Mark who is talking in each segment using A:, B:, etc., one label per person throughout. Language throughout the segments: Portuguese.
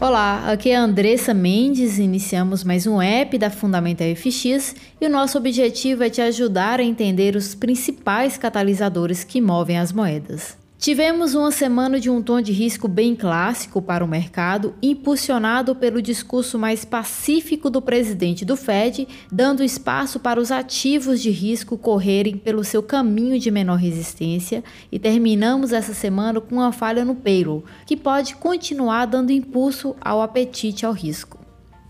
A: Olá, aqui é a Andressa Mendes, iniciamos mais um app da Fundamenta FX e o nosso objetivo é te ajudar a entender os principais catalisadores que movem as moedas. Tivemos uma semana de um tom de risco bem clássico para o mercado, impulsionado pelo discurso mais pacífico do presidente do Fed, dando espaço para os ativos de risco correrem pelo seu caminho de menor resistência, e terminamos essa semana com uma falha no payroll, que pode continuar dando impulso ao apetite ao risco.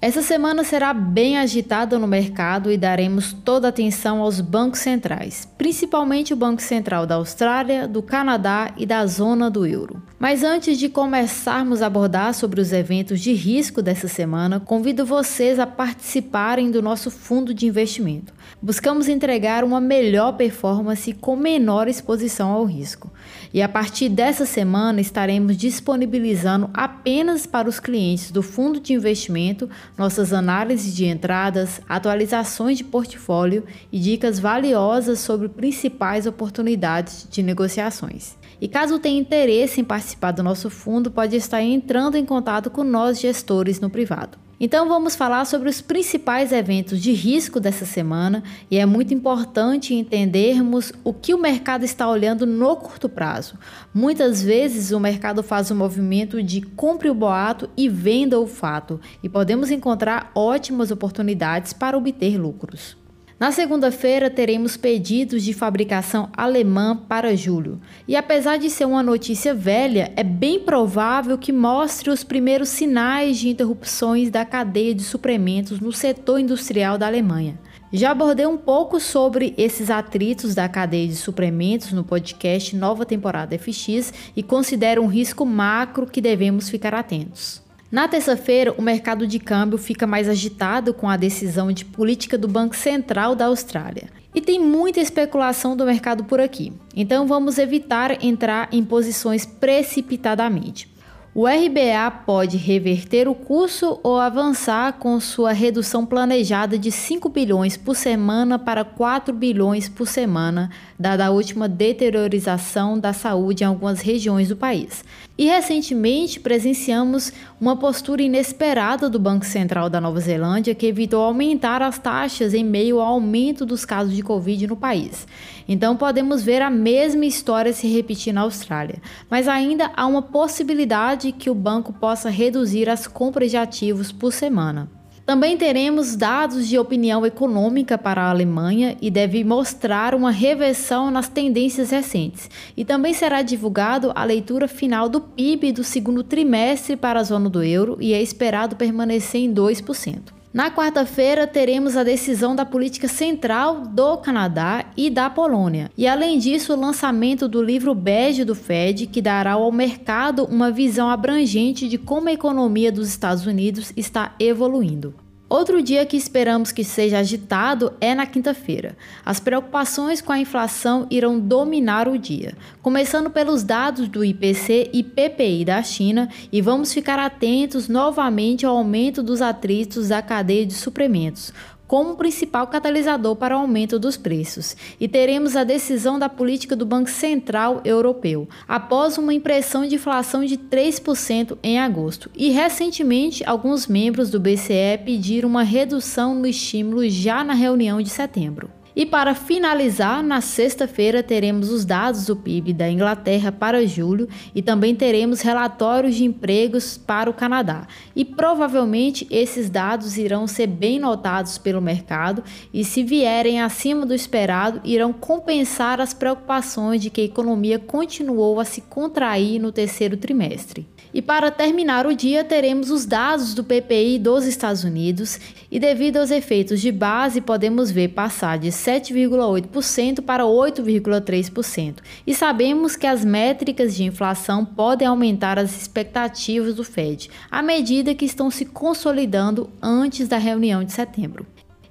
A: Essa semana será bem agitada no mercado e daremos toda atenção aos bancos centrais, principalmente o Banco Central da Austrália, do Canadá e da zona do euro. Mas antes de começarmos a abordar sobre os eventos de risco dessa semana, convido vocês a participarem do nosso fundo de investimento. Buscamos entregar uma melhor performance com menor exposição ao risco. E a partir dessa semana estaremos disponibilizando apenas para os clientes do fundo de investimento nossas análises de entradas, atualizações de portfólio e dicas valiosas sobre principais oportunidades de negociações. E caso tenha interesse em participar do nosso fundo, pode estar entrando em contato com nós gestores no privado. Então vamos falar sobre os principais eventos de risco dessa semana e é muito importante entendermos o que o mercado está olhando no curto prazo. Muitas vezes o mercado faz um movimento de compre o boato e venda o fato e podemos encontrar ótimas oportunidades para obter lucros. Na segunda-feira, teremos pedidos de fabricação alemã para julho. E apesar de ser uma notícia velha, é bem provável que mostre os primeiros sinais de interrupções da cadeia de suprimentos no setor industrial da Alemanha. Já abordei um pouco sobre esses atritos da cadeia de suprimentos no podcast Nova Temporada FX e considero um risco macro que devemos ficar atentos. Na terça-feira, o mercado de câmbio fica mais agitado com a decisão de política do Banco Central da Austrália. E tem muita especulação do mercado por aqui, então vamos evitar entrar em posições precipitadamente. O RBA pode reverter o curso ou avançar com sua redução planejada de 5 bilhões por semana para 4 bilhões por semana, dada a última deteriorização da saúde em algumas regiões do país. E recentemente presenciamos uma postura inesperada do Banco Central da Nova Zelândia que evitou aumentar as taxas em meio ao aumento dos casos de Covid no país. Então podemos ver a mesma história se repetir na Austrália, mas ainda há uma possibilidade que o banco possa reduzir as compras de ativos por semana. Também teremos dados de opinião econômica para a Alemanha e deve mostrar uma reversão nas tendências recentes. E também será divulgado a leitura final do PIB do segundo trimestre para a zona do euro e é esperado permanecer em 2%. Na quarta-feira, teremos a decisão da política central do Canadá e da Polônia. E além disso, o lançamento do livro bege do Fed, que dará ao mercado uma visão abrangente de como a economia dos Estados Unidos está evoluindo. Outro dia que esperamos que seja agitado é na quinta-feira. As preocupações com a inflação irão dominar o dia, começando pelos dados do IPC e PPI da China, e vamos ficar atentos novamente ao aumento dos atritos da cadeia de suprimentos, como principal catalisador para o aumento dos preços. E teremos a decisão da política do Banco Central Europeu, após uma impressão de inflação de 3% em agosto. E recentemente, alguns membros do BCE pediram uma redução no estímulo já na reunião de setembro. E para finalizar, na sexta-feira teremos os dados do PIB da Inglaterra para julho e também teremos relatórios de empregos para o Canadá. E provavelmente esses dados irão ser bem notados pelo mercado e, se vierem acima do esperado, irão compensar as preocupações de que a economia continuou a se contrair no terceiro trimestre. E para terminar o dia, teremos os dados do PPI dos Estados Unidos e, devido aos efeitos de base, podemos ver passar de 7,8% para 8,3%. E sabemos que as métricas de inflação podem aumentar as expectativas do Fed à medida que estão se consolidando antes da reunião de setembro.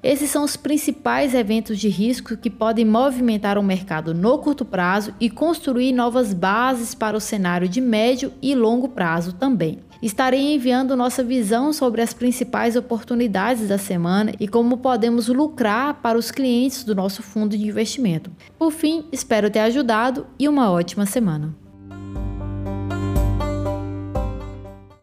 A: Esses são os principais eventos de risco que podem movimentar o mercado no curto prazo e construir novas bases para o cenário de médio e longo prazo também. Estarei enviando nossa visão sobre as principais oportunidades da semana e como podemos lucrar para os clientes do nosso fundo de investimento. Por fim, espero ter ajudado e uma ótima semana.